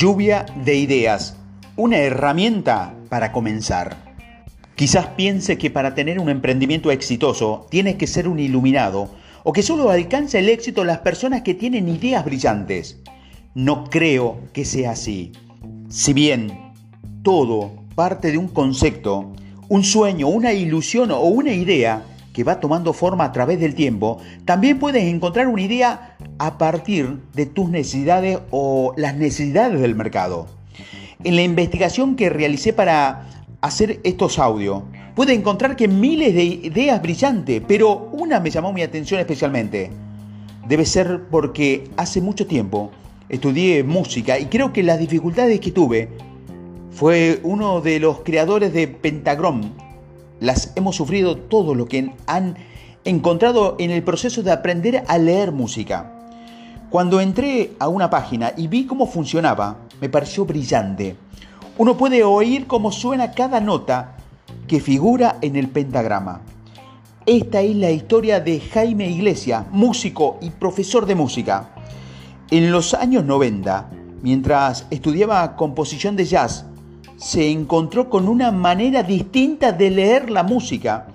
Lluvia de ideas, una herramienta para comenzar. Quizás piense que para tener un emprendimiento exitoso tienes que ser un iluminado o que solo alcanza el éxito las personas que tienen ideas brillantes. No creo que sea así. Si bien todo parte de un concepto, un sueño, una ilusión o una idea, que va tomando forma a través del tiempo, también puedes encontrar una idea a partir de tus necesidades o las necesidades del mercado. En la investigación que realicé para hacer estos audios, pude encontrar que miles de ideas brillantes, pero una me llamó mi atención especialmente. Debe ser porque hace mucho tiempo estudié música y creo que las dificultades que tuve fue uno de los creadores de Pentagram, las hemos sufrido todo lo que han encontrado en el proceso de aprender a leer música. Cuando entré a una página y vi cómo funcionaba, me pareció brillante. Uno puede oír cómo suena cada nota que figura en el pentagrama. Esta es la historia de Jaime Iglesias, músico y profesor de música. En los años 90, mientras estudiaba composición de jazz, se encontró con una manera distinta de leer la música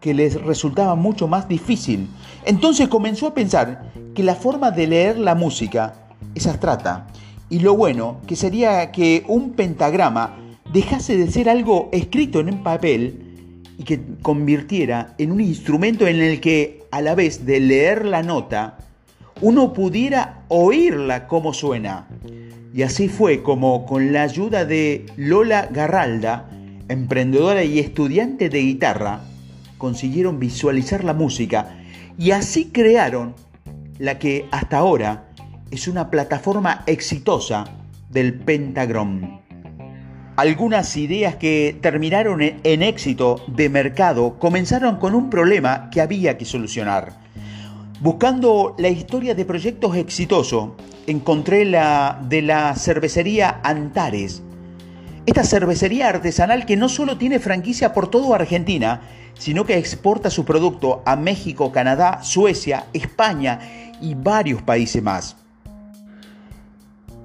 que les resultaba mucho más difícil. Entonces comenzó a pensar que la forma de leer la música es abstracta y lo bueno que sería que un pentagrama dejase de ser algo escrito en un papel y que convirtiera en un instrumento en el que a la vez de leer la nota uno pudiera oírla como suena. Y así fue como con la ayuda de Lola Garralda, emprendedora y estudiante de guitarra, consiguieron visualizar la música y así crearon la que hasta ahora es una plataforma exitosa del Pentagram. Algunas ideas que terminaron en éxito de mercado comenzaron con un problema que había que solucionar. Buscando la historia de proyectos exitosos, encontré la de la cervecería Antares. Esta cervecería artesanal que no solo tiene franquicia por toda Argentina, sino que exporta su producto a México, Canadá, Suecia, España y varios países más.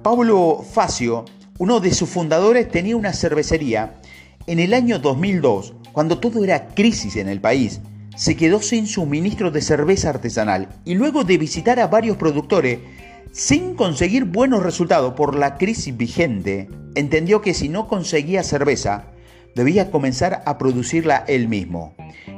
Pablo Facio, uno de sus fundadores, tenía una cervecería en el año 2002, cuando todo era crisis en el país se quedó sin suministro de cerveza artesanal y luego de visitar a varios productores sin conseguir buenos resultados por la crisis vigente, entendió que si no conseguía cerveza, debía comenzar a producirla él mismo.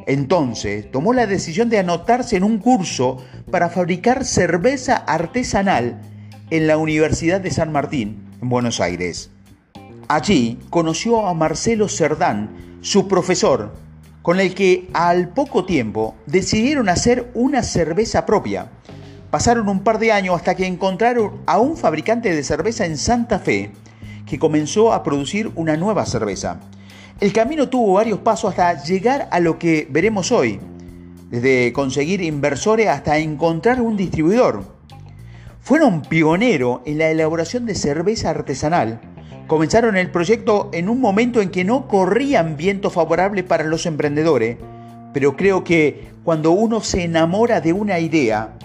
Entonces tomó la decisión de anotarse en un curso para fabricar cerveza artesanal en la Universidad de San Martín, en Buenos Aires. Allí conoció a Marcelo Cerdán, su profesor, con el que al poco tiempo decidieron hacer una cerveza propia. Pasaron un par de años hasta que encontraron a un fabricante de cerveza en Santa Fe que comenzó a producir una nueva cerveza. El camino tuvo varios pasos hasta llegar a lo que veremos hoy, desde conseguir inversores hasta encontrar un distribuidor. Fueron pioneros en la elaboración de cerveza artesanal Comenzaron el proyecto en un momento en que no corrían viento favorable para los emprendedores, pero creo que cuando uno se enamora de una idea,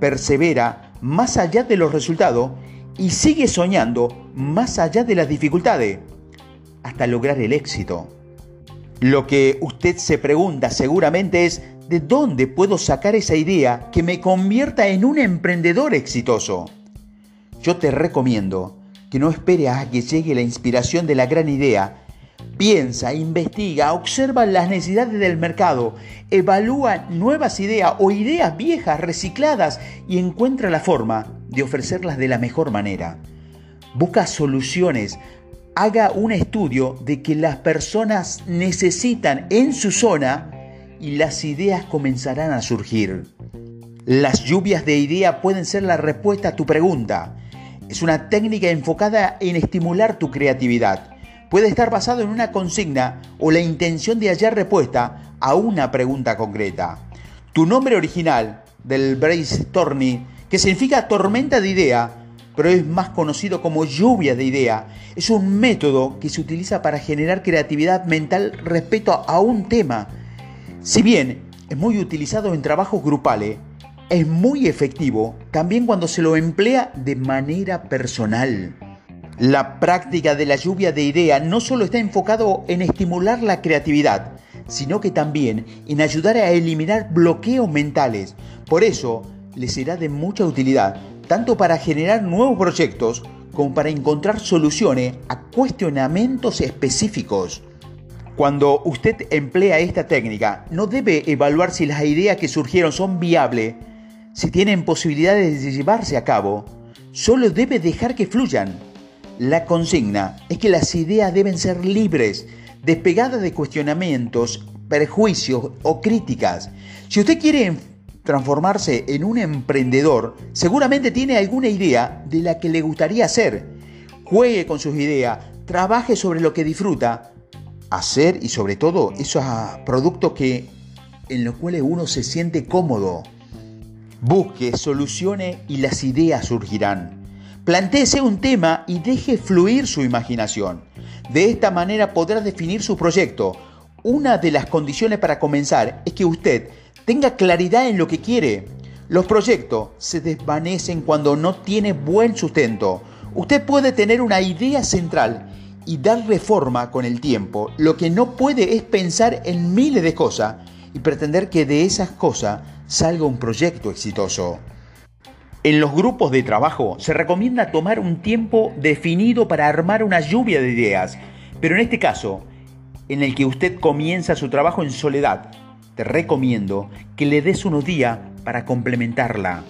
persevera más allá de los resultados y sigue soñando más allá de las dificultades, hasta lograr el éxito. Lo que usted se pregunta seguramente es, ¿de dónde puedo sacar esa idea que me convierta en un emprendedor exitoso? Yo te recomiendo que no espere a que llegue la inspiración de la gran idea. Piensa, investiga, observa las necesidades del mercado, evalúa nuevas ideas o ideas viejas recicladas y encuentra la forma de ofrecerlas de la mejor manera. Busca soluciones, haga un estudio de que las personas necesitan en su zona y las ideas comenzarán a surgir. Las lluvias de ideas pueden ser la respuesta a tu pregunta. Es una técnica enfocada en estimular tu creatividad. Puede estar basado en una consigna o la intención de hallar respuesta a una pregunta concreta. Tu nombre original del brainstorming, que significa tormenta de idea, pero es más conocido como lluvia de idea, es un método que se utiliza para generar creatividad mental respecto a un tema. Si bien es muy utilizado en trabajos grupales, es muy efectivo también cuando se lo emplea de manera personal. La práctica de la lluvia de ideas no solo está enfocado en estimular la creatividad, sino que también en ayudar a eliminar bloqueos mentales. Por eso, le será de mucha utilidad, tanto para generar nuevos proyectos como para encontrar soluciones a cuestionamientos específicos. Cuando usted emplea esta técnica, no debe evaluar si las ideas que surgieron son viables, si tienen posibilidades de llevarse a cabo, solo debe dejar que fluyan. La consigna es que las ideas deben ser libres, despegadas de cuestionamientos, perjuicios o críticas. Si usted quiere transformarse en un emprendedor, seguramente tiene alguna idea de la que le gustaría hacer. Juegue con sus ideas, trabaje sobre lo que disfruta, hacer y sobre todo esos productos que en los cuales uno se siente cómodo. Busque soluciones y las ideas surgirán. Plantéese un tema y deje fluir su imaginación. De esta manera podrá definir su proyecto. Una de las condiciones para comenzar es que usted tenga claridad en lo que quiere. Los proyectos se desvanecen cuando no tiene buen sustento. Usted puede tener una idea central y darle forma con el tiempo. Lo que no puede es pensar en miles de cosas y pretender que de esas cosas salga un proyecto exitoso. En los grupos de trabajo se recomienda tomar un tiempo definido para armar una lluvia de ideas, pero en este caso, en el que usted comienza su trabajo en soledad, te recomiendo que le des unos días para complementarla.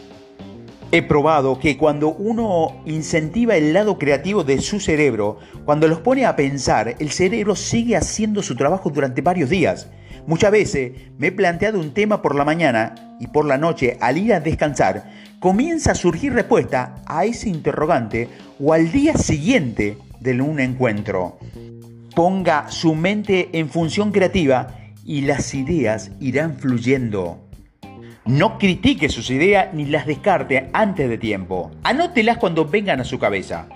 He probado que cuando uno incentiva el lado creativo de su cerebro, cuando los pone a pensar, el cerebro sigue haciendo su trabajo durante varios días. Muchas veces me he planteado un tema por la mañana y por la noche al ir a descansar, comienza a surgir respuesta a ese interrogante o al día siguiente de un encuentro. Ponga su mente en función creativa y las ideas irán fluyendo. No critique sus ideas ni las descarte antes de tiempo. Anótelas cuando vengan a su cabeza.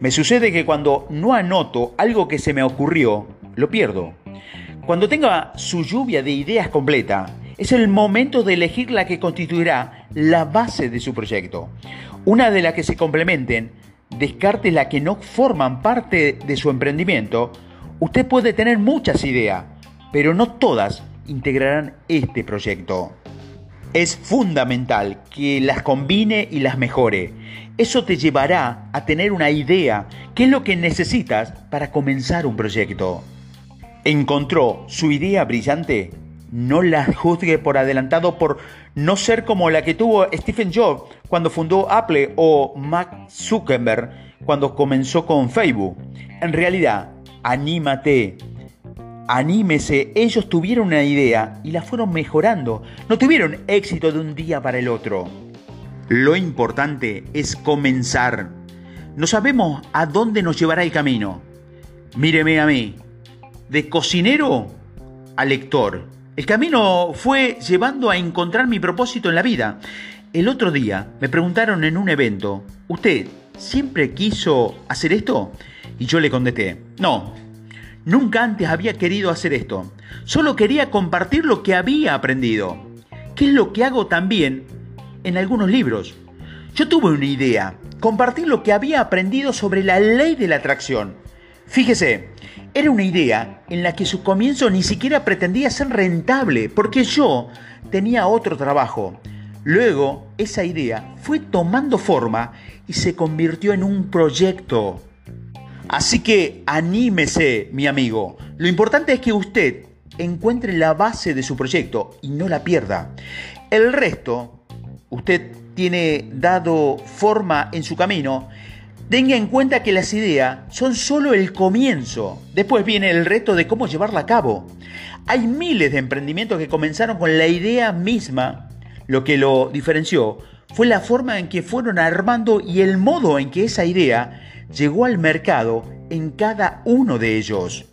Me sucede que cuando no anoto algo que se me ocurrió, lo pierdo. Cuando tenga su lluvia de ideas completa, es el momento de elegir la que constituirá la base de su proyecto. Una de las que se complementen, descarte la que no forman parte de su emprendimiento. Usted puede tener muchas ideas, pero no todas integrarán este proyecto. Es fundamental que las combine y las mejore. Eso te llevará a tener una idea, qué es lo que necesitas para comenzar un proyecto. ¿Encontró su idea brillante? No la juzgue por adelantado por no ser como la que tuvo Stephen Jobs cuando fundó Apple o Mark Zuckerberg cuando comenzó con Facebook. En realidad, anímate, Anímese, ellos tuvieron una idea y la fueron mejorando. No tuvieron éxito de un día para el otro. Lo importante es comenzar. No sabemos a dónde nos llevará el camino. Míreme a mí, de cocinero a lector. El camino fue llevando a encontrar mi propósito en la vida. El otro día me preguntaron en un evento, ¿usted siempre quiso hacer esto? Y yo le contesté, no, Nunca antes había querido hacer esto. Solo quería compartir lo que había aprendido. ¿Qué es lo que hago también en algunos libros? Yo tuve una idea, compartir lo que había aprendido sobre la ley de la atracción. Fíjese, era una idea en la que su comienzo ni siquiera pretendía ser rentable, porque yo tenía otro trabajo. Luego, esa idea fue tomando forma y se convirtió en un proyecto. Así que anímese, mi amigo. Lo importante es que usted encuentre la base de su proyecto y no la pierda. El resto, usted tiene dado forma en su camino. Tenga en cuenta que las ideas son solo el comienzo. Después viene el reto de cómo llevarla a cabo. Hay miles de emprendimientos que comenzaron con la idea misma. Lo que lo diferenció fue la forma en que fueron armando y el modo en que esa idea llegó al mercado en cada uno de ellos.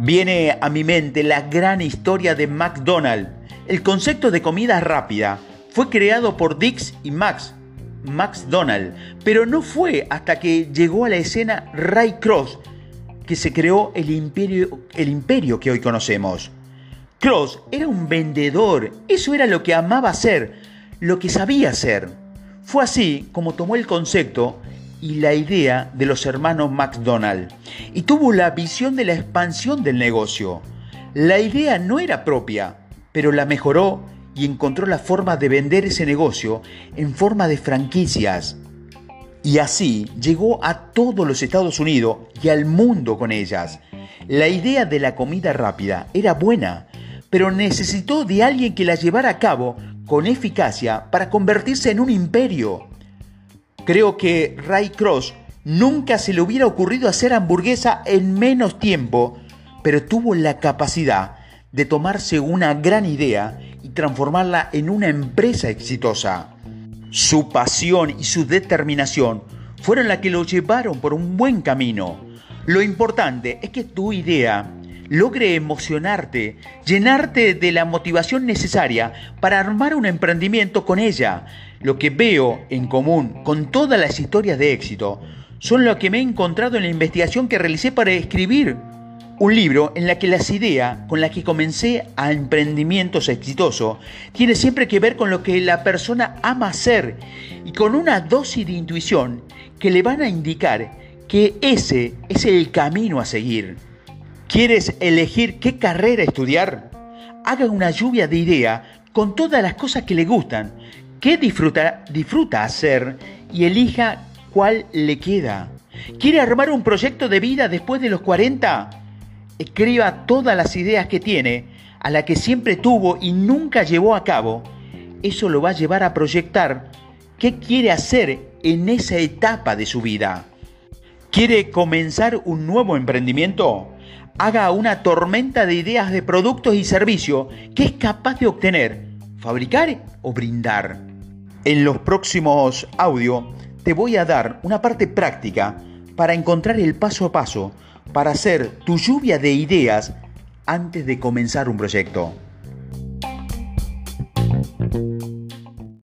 Viene a mi mente la gran historia de McDonald's. El concepto de comida rápida fue creado por Dix y Max, Max Donald, pero no fue hasta que llegó a la escena Ray Cross que se creó el imperio, el imperio que hoy conocemos. Cross era un vendedor, eso era lo que amaba hacer, lo que sabía hacer. Fue así como tomó el concepto y la idea de los hermanos McDonald y tuvo la visión de la expansión del negocio. La idea no era propia, pero la mejoró y encontró la forma de vender ese negocio en forma de franquicias. Y así llegó a todos los Estados Unidos y al mundo con ellas. La idea de la comida rápida era buena, pero necesitó de alguien que la llevara a cabo con eficacia para convertirse en un imperio. Creo que Ray Cross nunca se le hubiera ocurrido hacer hamburguesa en menos tiempo, pero tuvo la capacidad de tomarse una gran idea transformarla en una empresa exitosa. Su pasión y su determinación fueron las que lo llevaron por un buen camino. Lo importante es que tu idea logre emocionarte, llenarte de la motivación necesaria para armar un emprendimiento con ella. Lo que veo en común con todas las historias de éxito son lo que me he encontrado en la investigación que realicé para escribir un libro en la que las ideas con las que comencé a emprendimientos exitosos tiene siempre que ver con lo que la persona ama hacer y con una dosis de intuición que le van a indicar que ese es el camino a seguir. ¿Quieres elegir qué carrera estudiar? Haga una lluvia de ideas con todas las cosas que le gustan, qué disfruta, disfruta hacer y elija cuál le queda. ¿Quiere armar un proyecto de vida después de los 40? Escriba todas las ideas que tiene, a la que siempre tuvo y nunca llevó a cabo. Eso lo va a llevar a proyectar qué quiere hacer en esa etapa de su vida. ¿Quiere comenzar un nuevo emprendimiento? haga una tormenta de ideas de productos y servicios que es capaz de obtener, fabricar o brindar. En los próximos audios te voy a dar una parte práctica para encontrar el paso a paso para hacer tu lluvia de ideas antes de comenzar un proyecto.